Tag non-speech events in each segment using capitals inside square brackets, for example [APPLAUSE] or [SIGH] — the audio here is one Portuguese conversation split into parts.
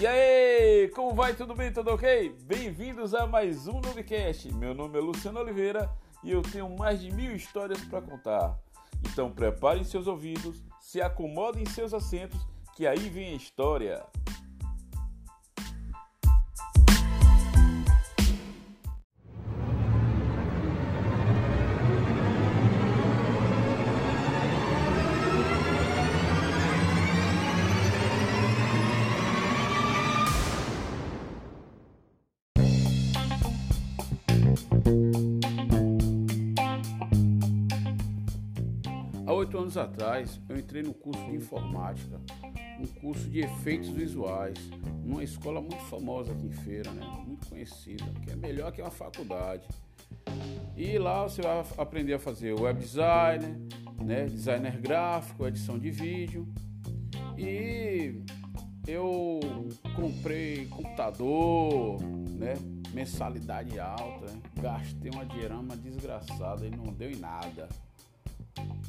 E aí, como vai? Tudo bem? Tudo ok? Bem-vindos a mais um Novecast. Meu nome é Luciano Oliveira e eu tenho mais de mil histórias para contar. Então preparem seus ouvidos, se acomodem em seus assentos, que aí vem a história. Há oito anos atrás, eu entrei no curso de informática, um curso de efeitos visuais, numa escola muito famosa aqui em Feira, né? muito conhecida, que é melhor que uma faculdade. E lá você vai aprender a fazer web design, né? designer gráfico, edição de vídeo. E eu comprei computador, né? mensalidade alta, né? gastei uma dinheirama desgraçada e não deu em nada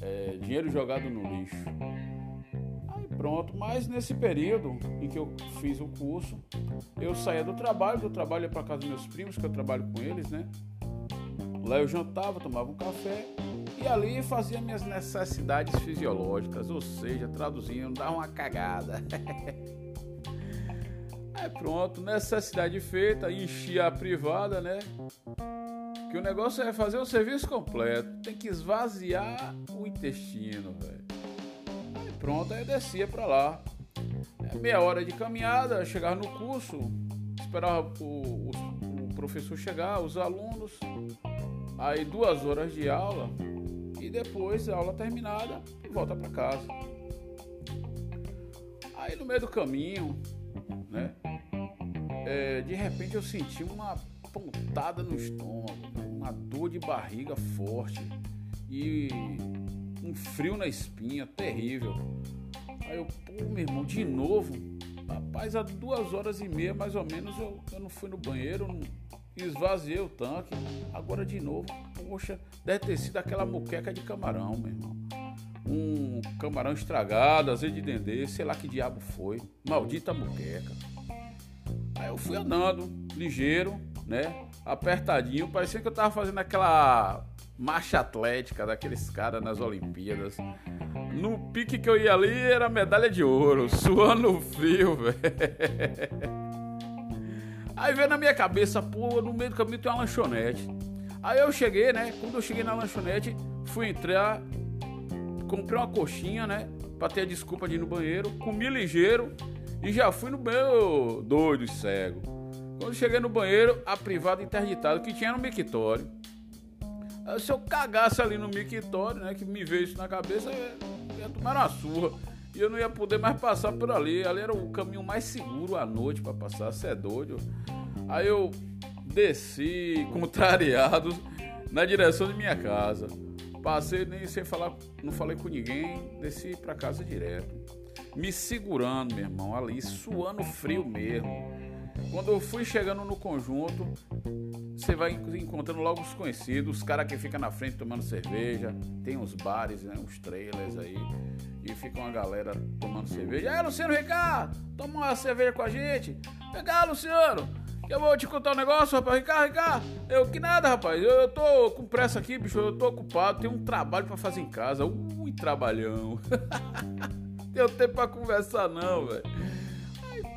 é, dinheiro jogado no lixo. Aí pronto, mas nesse período em que eu fiz o curso, eu saía do trabalho, do trabalho ia para casa dos meus primos, que eu trabalho com eles, né? Lá eu jantava, tomava um café e ali fazia minhas necessidades fisiológicas, ou seja, traduzindo, dava uma cagada. [LAUGHS] Aí pronto, necessidade feita, enchia a privada, né? Que o negócio é fazer o serviço completo. Tem que esvaziar o intestino, velho. Aí pronto, aí descia pra lá. É meia hora de caminhada, chegar no curso, esperava o, o, o, professor chegar, os alunos. Aí duas horas de aula e depois a aula terminada e volta para casa. Aí no meio do caminho, né? É, de repente eu senti uma pontada no estômago, uma dor de barriga forte e um frio na espinha terrível. Aí eu, pô, meu irmão, de novo? Rapaz, há duas horas e meia mais ou menos eu, eu não fui no banheiro, não, esvaziei o tanque. Agora de novo, poxa, deve ter sido aquela muqueca de camarão, meu irmão. Um camarão estragado, azeite de dendê, sei lá que diabo foi. Maldita muqueca. Aí eu fui andando, ligeiro, né? Apertadinho, parecia que eu tava fazendo aquela marcha atlética daqueles caras nas Olimpíadas. No pique que eu ia ali era medalha de ouro, [LAUGHS] suando frio, velho. Aí veio na minha cabeça, pô, no meio do caminho tem uma lanchonete. Aí eu cheguei, né? Quando eu cheguei na lanchonete, fui entrar, comprei uma coxinha, né? Pra ter a desculpa de ir no banheiro, comi ligeiro e já fui no meu doido e cego. Quando cheguei no banheiro, a privada interditada que tinha no mictório. Se eu cagasse ali no mictório, né, que me veio isso na cabeça, eu ia tomar uma surra. E eu não ia poder mais passar por ali. Ali era o caminho mais seguro à noite para passar, você é doido. Aí eu desci, contrariado, na direção de minha casa. Passei nem sem falar, não falei com ninguém, desci para casa direto me segurando, meu irmão, ali, suando frio mesmo. Quando eu fui chegando no conjunto, você vai encontrando logo os conhecidos, os caras que ficam na frente tomando cerveja, tem uns bares, né, uns trailers aí, e fica uma galera tomando cerveja. Aí, Luciano Ricardo, toma uma cerveja com a gente. Vem cá, Luciano, que eu vou te contar um negócio, rapaz. Ricardo, Ricardo, eu que nada, rapaz. Eu, eu tô com pressa aqui, bicho, eu tô ocupado, tenho um trabalho para fazer em casa. Ui, trabalhão. [LAUGHS] Tenho tempo pra conversar, não, velho.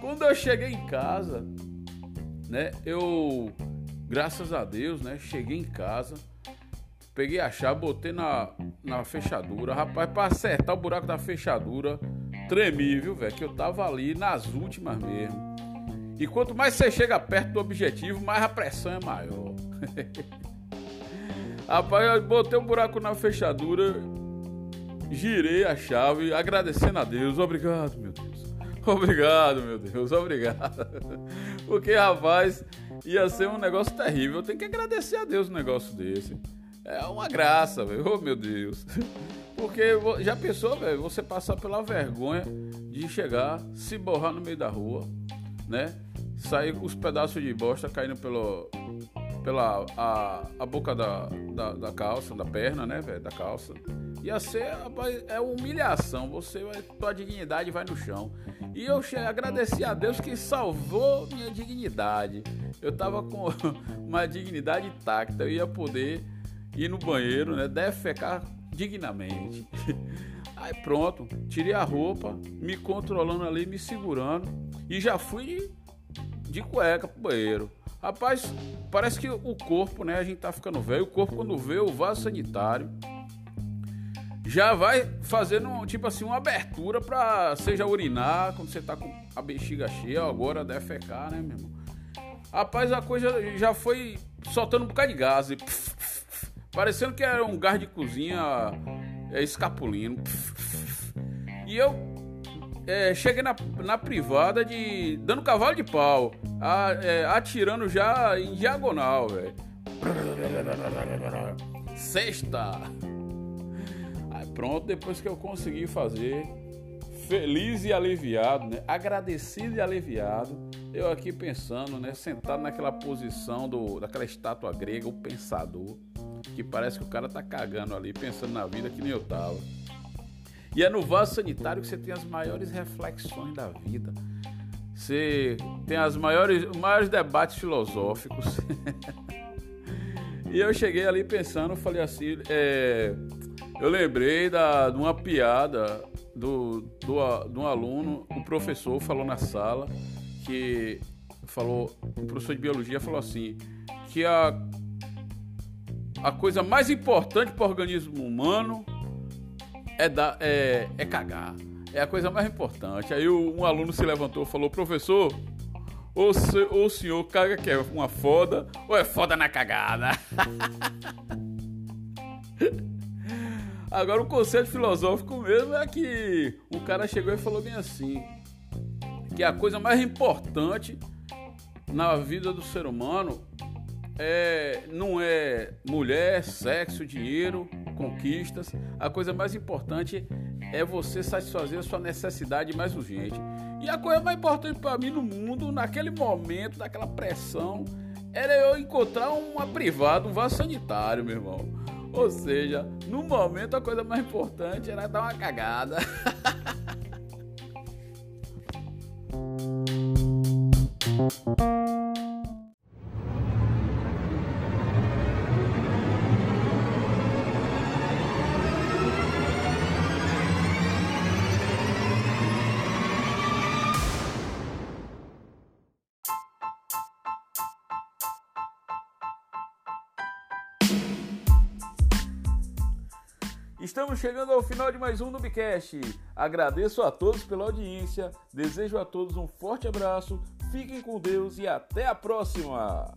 Quando eu cheguei em casa, né, eu, graças a Deus, né, cheguei em casa, peguei a chave, botei na, na fechadura. Rapaz, pra acertar o buraco da fechadura, tremi, viu, velho, que eu tava ali nas últimas mesmo. E quanto mais você chega perto do objetivo, mais a pressão é maior. [LAUGHS] Rapaz, eu botei o um buraco na fechadura, girei a chave, agradecendo a Deus. Obrigado, meu Deus. [LAUGHS] Obrigado, meu Deus. Obrigado. [LAUGHS] Porque, rapaz, ia ser um negócio terrível. Eu tenho que agradecer a Deus um negócio desse. É uma graça, velho. Oh, meu Deus. [LAUGHS] Porque já pensou, velho, você passar pela vergonha de chegar, se borrar no meio da rua, né? Sair com os pedaços de bosta caindo pelo, pela a, a boca da, da, da calça, da perna, né, velho, da calça. Ia ser, é humilhação. Você vai, tua dignidade vai no chão. E eu agradeci a Deus que salvou minha dignidade. Eu tava com [LAUGHS] uma dignidade intacta. Eu ia poder ir no banheiro, né, defecar dignamente. [LAUGHS] Aí pronto, tirei a roupa, me controlando ali, me segurando e já fui de cueca pro banheiro. Rapaz, parece que o corpo, né? A gente tá ficando velho. O corpo, quando vê o vaso sanitário, já vai fazendo, tipo assim, uma abertura pra seja urinar, quando você tá com a bexiga cheia, agora defecar, né, meu irmão? Rapaz, a coisa já foi soltando um bocado de gás. E pf, pf, pf, parecendo que era um gás de cozinha é, escapulindo. E eu é, cheguei na, na privada de. dando cavalo de pau, a, é, atirando já em diagonal, velho. Sexta! Pronto, depois que eu consegui fazer, feliz e aliviado, né? Agradecido e aliviado, eu aqui pensando, né? Sentado naquela posição do, daquela estátua grega, o pensador, que parece que o cara tá cagando ali, pensando na vida que nem eu tava. E é no vaso sanitário que você tem as maiores reflexões da vida. Você tem as maiores, os maiores debates filosóficos. [LAUGHS] e eu cheguei ali pensando, falei assim, é, eu lembrei da, de uma piada do, do, de um aluno, o professor falou na sala que falou, o professor de biologia falou assim, que a, a coisa mais importante para o organismo humano é, dar, é, é cagar. É a coisa mais importante. Aí um aluno se levantou e falou: professor, ou, se, ou o senhor caga que é uma foda, ou é foda na cagada. [LAUGHS] Agora o conceito filosófico mesmo é que o cara chegou e falou bem assim: que a coisa mais importante na vida do ser humano é, não é mulher, sexo, dinheiro, conquistas. A coisa mais importante é você satisfazer a sua necessidade mais urgente. E a coisa mais importante para mim no mundo, naquele momento, naquela pressão, era eu encontrar uma privada, um vaso sanitário, meu irmão. Ou seja, no momento a coisa mais importante era dar uma cagada. [LAUGHS] Estamos chegando ao final de mais um Nubcast. Agradeço a todos pela audiência, desejo a todos um forte abraço, fiquem com Deus e até a próxima!